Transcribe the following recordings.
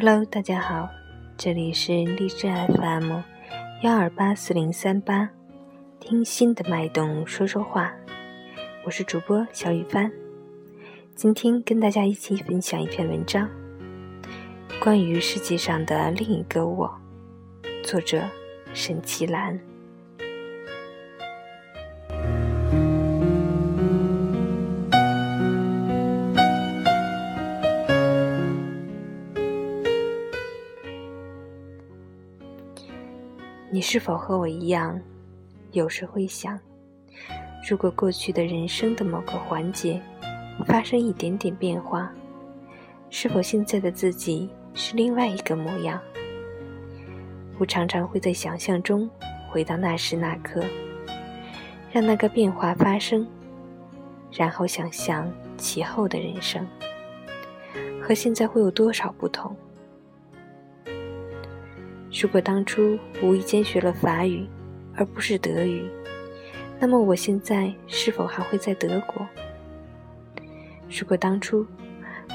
Hello，大家好，这里是荔枝 FM 幺二八四零三八，听心的脉动说说话，我是主播小雨帆，今天跟大家一起分享一篇文章，关于世界上的另一个我，作者沈其兰。你是否和我一样，有时会想，如果过去的人生的某个环节发生一点点变化，是否现在的自己是另外一个模样？我常常会在想象中回到那时那刻，让那个变化发生，然后想象其后的人生和现在会有多少不同。如果当初无意间学了法语，而不是德语，那么我现在是否还会在德国？如果当初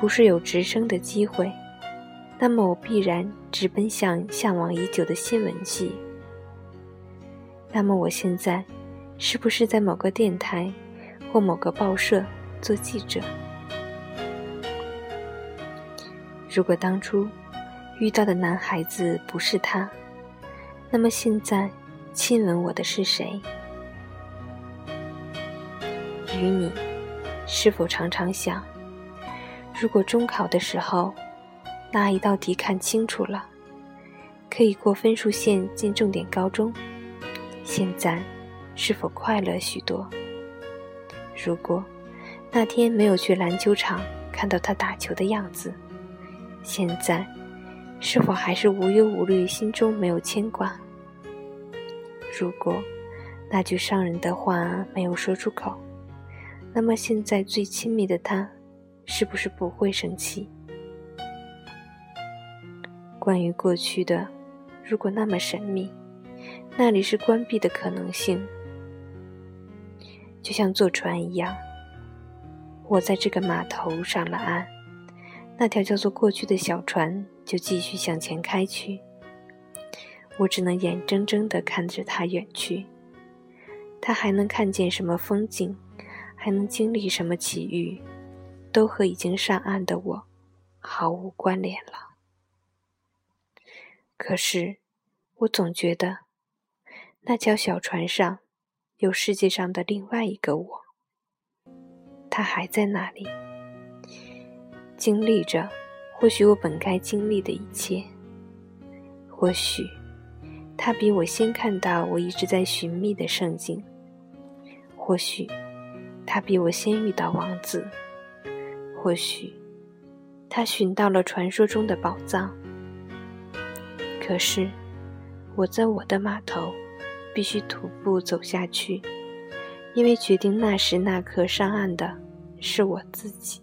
不是有直升的机会，那么我必然直奔向向往已久的新闻系。那么我现在是不是在某个电台或某个报社做记者？如果当初……遇到的男孩子不是他，那么现在亲吻我的是谁？与你，是否常常想，如果中考的时候那一道题看清楚了，可以过分数线进重点高中，现在是否快乐许多？如果那天没有去篮球场看到他打球的样子，现在？是否还是无忧无虑，心中没有牵挂？如果那句伤人的话没有说出口，那么现在最亲密的他，是不是不会生气？关于过去的，如果那么神秘，那里是关闭的可能性，就像坐船一样，我在这个码头上了岸，那条叫做过去的小船。就继续向前开去，我只能眼睁睁地看着它远去。它还能看见什么风景，还能经历什么奇遇，都和已经上岸的我毫无关联了。可是，我总觉得，那条小船上有世界上的另外一个我，他还在那里，经历着。或许我本该经历的一切，或许他比我先看到我一直在寻觅的圣境，或许他比我先遇到王子，或许他寻到了传说中的宝藏。可是我在我的码头必须徒步走下去，因为决定那时那刻上岸的是我自己。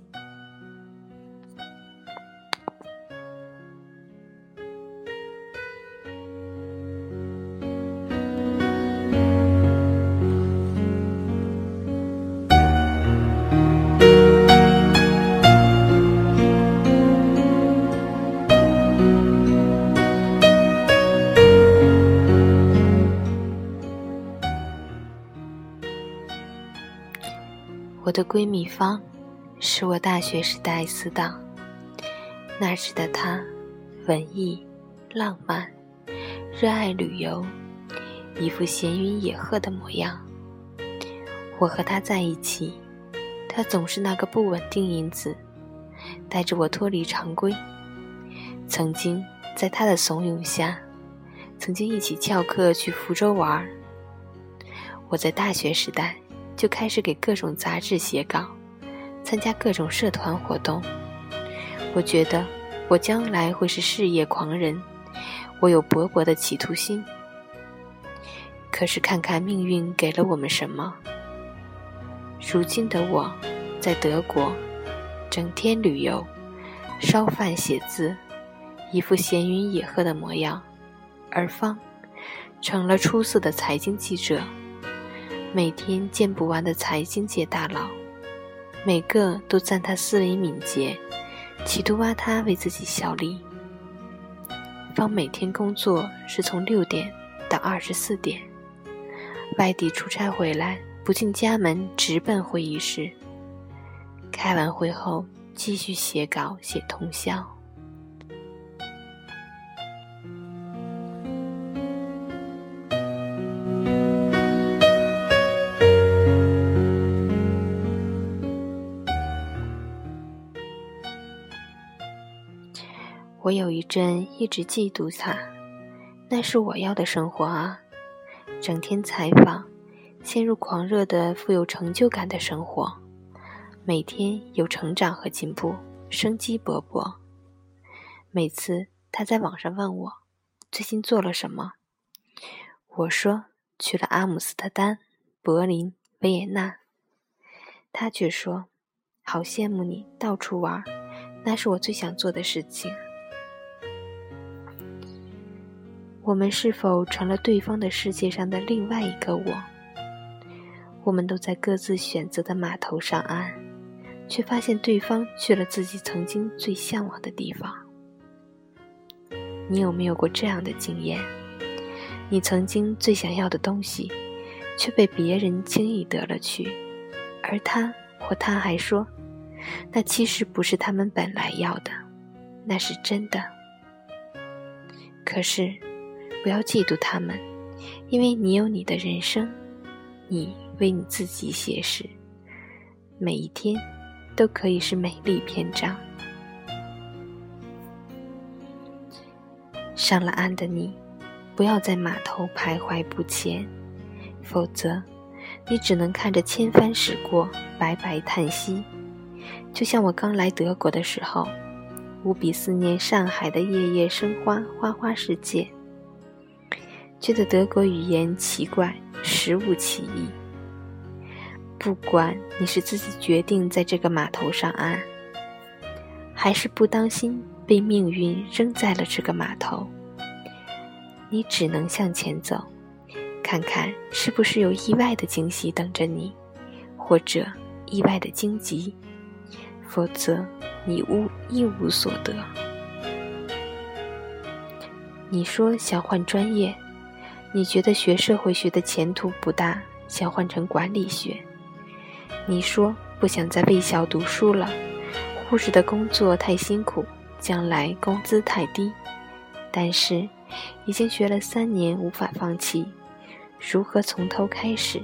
我的闺蜜芳，是我大学时代死党。那时的她，文艺、浪漫，热爱旅游，一副闲云野鹤的模样。我和她在一起，她总是那个不稳定因子，带着我脱离常规。曾经在她的怂恿下，曾经一起翘课去福州玩。我在大学时代。就开始给各种杂志写稿，参加各种社团活动。我觉得我将来会是事业狂人，我有勃勃的企图心。可是看看命运给了我们什么？如今的我，在德国，整天旅游、烧饭、写字，一副闲云野鹤的模样；而方成了出色的财经记者。每天见不完的财经界大佬，每个都赞他思维敏捷，企图挖他为自己效力。方每天工作是从六点到二十四点，外地出差回来不进家门直奔会议室，开完会后继续写稿写通宵。我有一阵一直嫉妒他，那是我要的生活啊！整天采访，陷入狂热的、富有成就感的生活，每天有成长和进步，生机勃勃。每次他在网上问我最近做了什么，我说去了阿姆斯特丹、柏林、维也纳，他却说好羡慕你到处玩，那是我最想做的事情。我们是否成了对方的世界上的另外一个我？我们都在各自选择的码头上岸，却发现对方去了自己曾经最向往的地方。你有没有过这样的经验？你曾经最想要的东西，却被别人轻易得了去，而他或他还说，那其实不是他们本来要的，那是真的。可是。不要嫉妒他们，因为你有你的人生，你为你自己写诗，每一天都可以是美丽篇章。上了岸的你，不要在码头徘徊不前，否则你只能看着千帆驶过，白白叹息。就像我刚来德国的时候，无比思念上海的夜夜生花，花花世界。觉得德国语言奇怪，食物奇异。不管你是自己决定在这个码头上岸，还是不当心被命运扔在了这个码头，你只能向前走，看看是不是有意外的惊喜等着你，或者意外的荆棘，否则你无一无所得。你说想换专业。你觉得学社会学的前途不大，想换成管理学。你说不想在卫校读书了，护士的工作太辛苦，将来工资太低。但是已经学了三年，无法放弃，如何从头开始？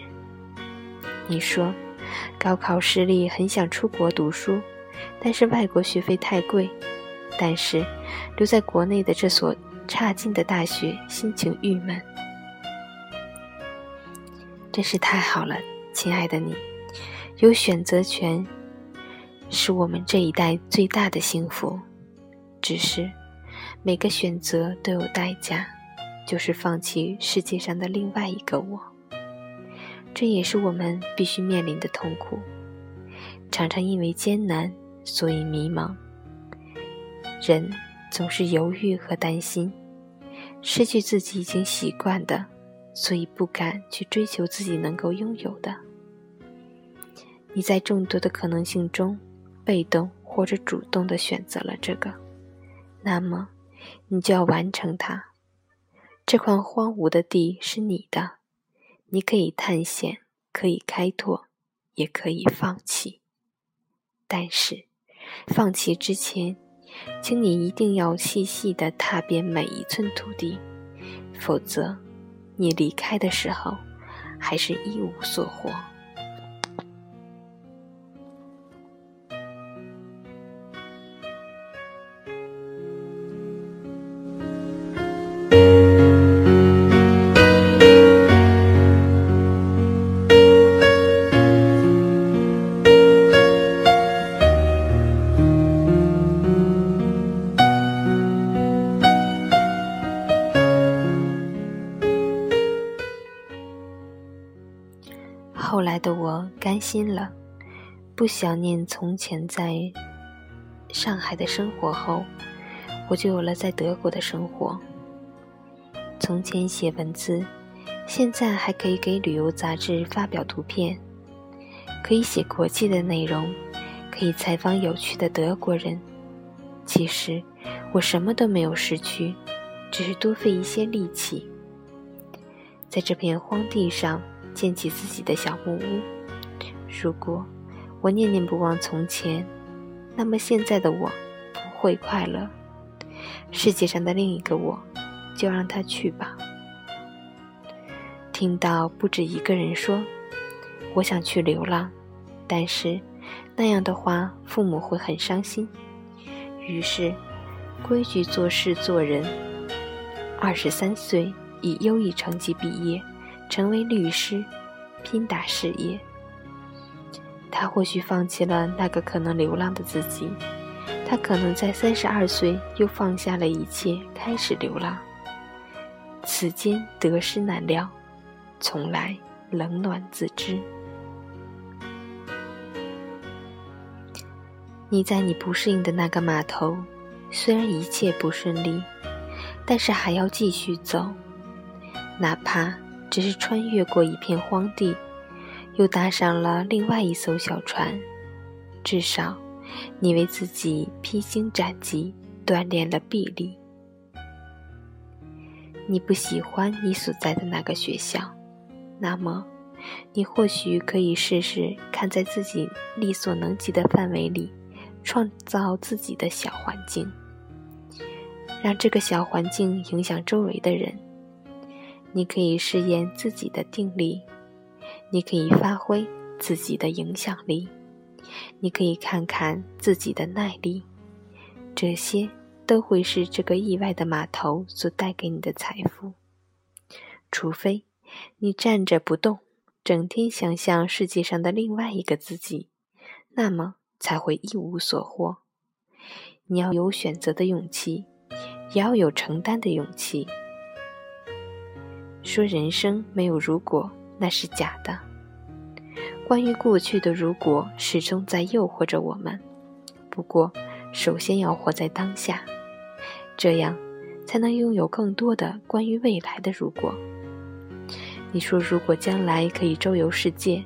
你说高考失利，很想出国读书，但是外国学费太贵。但是留在国内的这所差劲的大学，心情郁闷。真是太好了，亲爱的你，有选择权，是我们这一代最大的幸福。只是，每个选择都有代价，就是放弃世界上的另外一个我。这也是我们必须面临的痛苦。常常因为艰难，所以迷茫。人总是犹豫和担心，失去自己已经习惯的。所以不敢去追求自己能够拥有的。你在众多的可能性中，被动或者主动的选择了这个，那么你就要完成它。这块荒芜的地是你的，你可以探险，可以开拓，也可以放弃。但是，放弃之前，请你一定要细细的踏遍每一寸土地，否则。你离开的时候，还是一无所获。不想念从前在上海的生活后，我就有了在德国的生活。从前写文字，现在还可以给旅游杂志发表图片，可以写国际的内容，可以采访有趣的德国人。其实我什么都没有失去，只是多费一些力气，在这片荒地上建起自己的小木屋。如果我念念不忘从前，那么现在的我不会快乐。世界上的另一个我，就让他去吧。听到不止一个人说：“我想去流浪。”但是那样的话，父母会很伤心。于是，规矩做事做人。二十三岁，以优异成绩毕业，成为律师，拼打事业。他或许放弃了那个可能流浪的自己，他可能在三十二岁又放下了一切，开始流浪。此间得失难料，从来冷暖自知。你在你不适应的那个码头，虽然一切不顺利，但是还要继续走，哪怕只是穿越过一片荒地，又搭上了另外一艘小船，至少你为自己披荆斩棘，锻炼了臂力。你不喜欢你所在的那个学校，那么你或许可以试试看，在自己力所能及的范围里。创造自己的小环境，让这个小环境影响周围的人。你可以试验自己的定力，你可以发挥自己的影响力，你可以看看自己的耐力。这些都会是这个意外的码头所带给你的财富。除非你站着不动，整天想象世界上的另外一个自己，那么。才会一无所获。你要有选择的勇气，也要有承担的勇气。说人生没有如果，那是假的。关于过去的如果，始终在诱惑着我们。不过，首先要活在当下，这样才能拥有更多的关于未来的如果。你说，如果将来可以周游世界，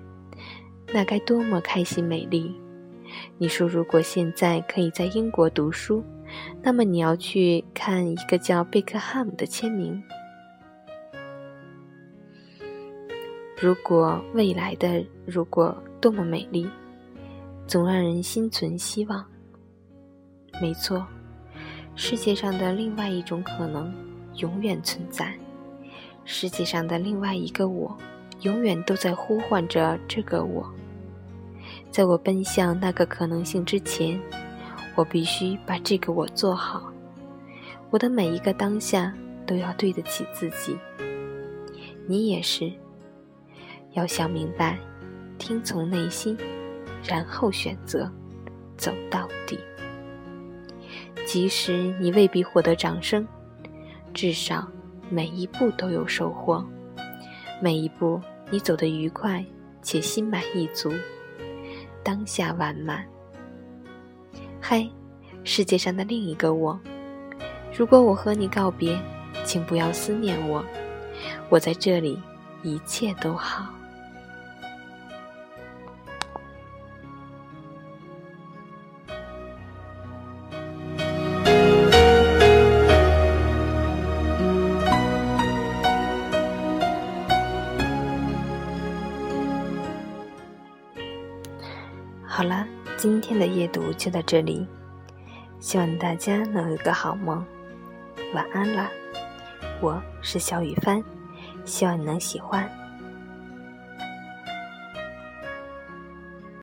那该多么开心美丽！你说，如果现在可以在英国读书，那么你要去看一个叫贝克汉姆的签名。如果未来的如果多么美丽，总让人心存希望。没错，世界上的另外一种可能永远存在，世界上的另外一个我，永远都在呼唤着这个我。在我奔向那个可能性之前，我必须把这个我做好。我的每一个当下都要对得起自己。你也是，要想明白，听从内心，然后选择，走到底。即使你未必获得掌声，至少每一步都有收获。每一步你走得愉快且心满意足。当下完满。嗨，世界上的另一个我，如果我和你告别，请不要思念我，我在这里，一切都好。今天的夜读就到这里，希望大家能有个好梦，晚安啦。我是小雨帆，希望你能喜欢。